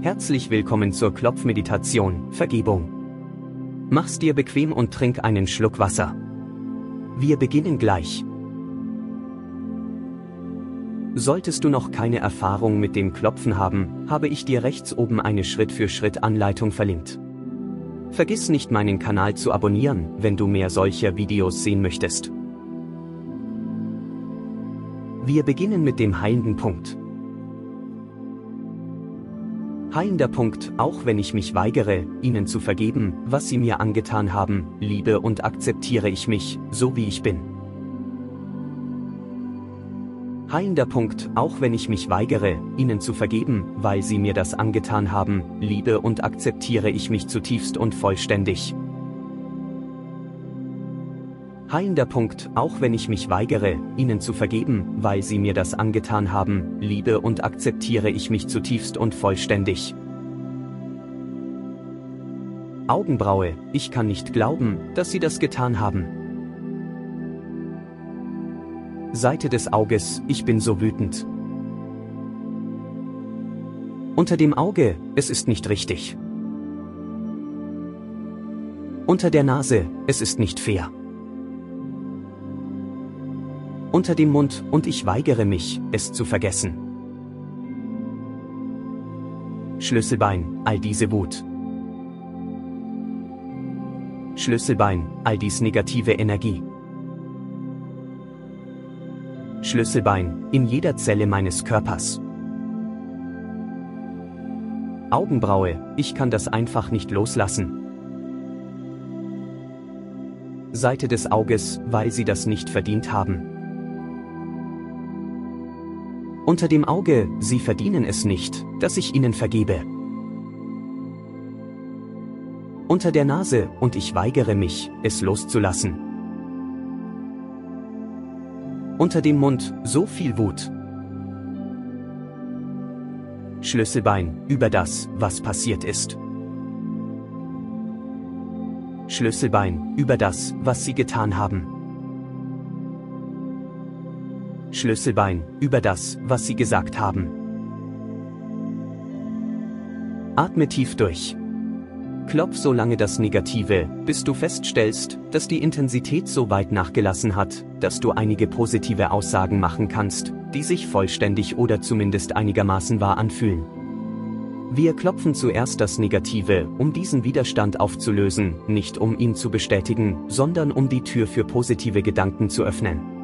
Herzlich willkommen zur Klopfmeditation, Vergebung. Mach's dir bequem und trink einen Schluck Wasser. Wir beginnen gleich. Solltest du noch keine Erfahrung mit dem Klopfen haben, habe ich dir rechts oben eine Schritt-für-Schritt-Anleitung verlinkt. Vergiss nicht meinen Kanal zu abonnieren, wenn du mehr solcher Videos sehen möchtest. Wir beginnen mit dem heilenden Punkt. Heilender Punkt, auch wenn ich mich weigere, ihnen zu vergeben, was sie mir angetan haben, liebe und akzeptiere ich mich, so wie ich bin. Heilender Punkt, auch wenn ich mich weigere, ihnen zu vergeben, weil sie mir das angetan haben, liebe und akzeptiere ich mich zutiefst und vollständig. Heilender Punkt, auch wenn ich mich weigere, ihnen zu vergeben, weil sie mir das angetan haben, liebe und akzeptiere ich mich zutiefst und vollständig. Augenbraue, ich kann nicht glauben, dass sie das getan haben. Seite des Auges, ich bin so wütend. Unter dem Auge, es ist nicht richtig. Unter der Nase, es ist nicht fair unter dem Mund und ich weigere mich, es zu vergessen. Schlüsselbein, all diese Wut. Schlüsselbein, all dies negative Energie. Schlüsselbein, in jeder Zelle meines Körpers. Augenbraue, ich kann das einfach nicht loslassen. Seite des Auges, weil sie das nicht verdient haben. Unter dem Auge, sie verdienen es nicht, dass ich ihnen vergebe. Unter der Nase, und ich weigere mich, es loszulassen. Unter dem Mund, so viel Wut. Schlüsselbein, über das, was passiert ist. Schlüsselbein, über das, was sie getan haben. Schlüsselbein, über das, was Sie gesagt haben. Atme tief durch. Klopf so lange das Negative, bis du feststellst, dass die Intensität so weit nachgelassen hat, dass du einige positive Aussagen machen kannst, die sich vollständig oder zumindest einigermaßen wahr anfühlen. Wir klopfen zuerst das Negative, um diesen Widerstand aufzulösen, nicht um ihn zu bestätigen, sondern um die Tür für positive Gedanken zu öffnen.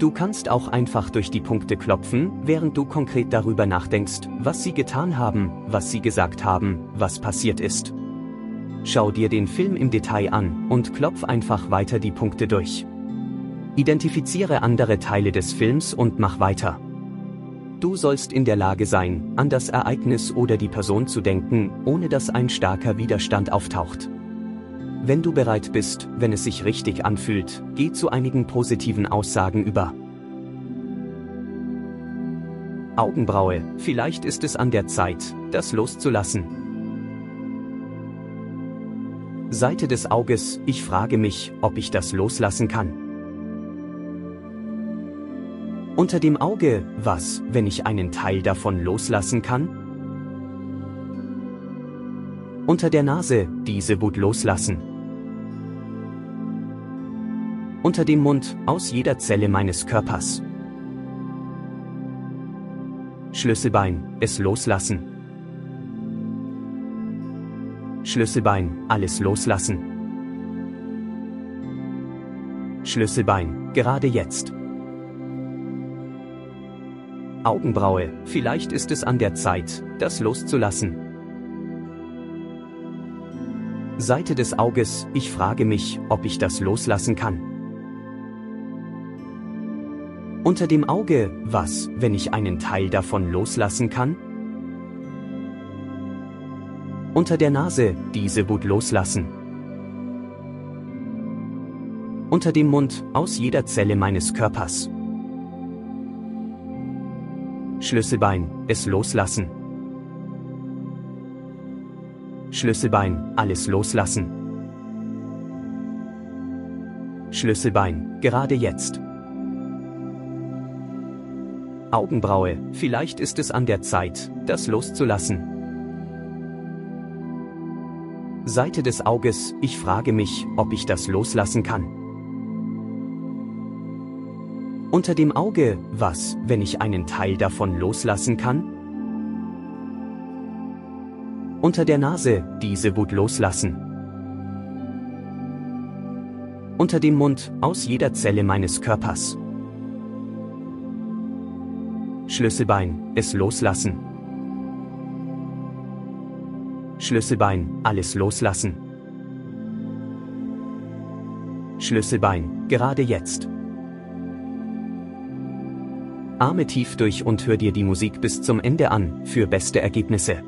Du kannst auch einfach durch die Punkte klopfen, während du konkret darüber nachdenkst, was sie getan haben, was sie gesagt haben, was passiert ist. Schau dir den Film im Detail an und klopf einfach weiter die Punkte durch. Identifiziere andere Teile des Films und mach weiter. Du sollst in der Lage sein, an das Ereignis oder die Person zu denken, ohne dass ein starker Widerstand auftaucht. Wenn du bereit bist, wenn es sich richtig anfühlt, geh zu einigen positiven Aussagen über. Augenbraue, vielleicht ist es an der Zeit, das loszulassen. Seite des Auges, ich frage mich, ob ich das loslassen kann. Unter dem Auge, was, wenn ich einen Teil davon loslassen kann? Unter der Nase, diese Wut loslassen unter dem Mund, aus jeder Zelle meines Körpers. Schlüsselbein, es loslassen. Schlüsselbein, alles loslassen. Schlüsselbein, gerade jetzt. Augenbraue, vielleicht ist es an der Zeit, das loszulassen. Seite des Auges, ich frage mich, ob ich das loslassen kann. Unter dem Auge, was, wenn ich einen Teil davon loslassen kann? Unter der Nase, diese Wut loslassen. Unter dem Mund, aus jeder Zelle meines Körpers. Schlüsselbein, es loslassen. Schlüsselbein, alles loslassen. Schlüsselbein, gerade jetzt. Augenbraue, vielleicht ist es an der Zeit, das loszulassen. Seite des Auges, ich frage mich, ob ich das loslassen kann. Unter dem Auge, was, wenn ich einen Teil davon loslassen kann? Unter der Nase, diese Wut loslassen. Unter dem Mund, aus jeder Zelle meines Körpers. Schlüsselbein, es loslassen. Schlüsselbein, alles loslassen. Schlüsselbein, gerade jetzt. Arme tief durch und hör dir die Musik bis zum Ende an, für beste Ergebnisse.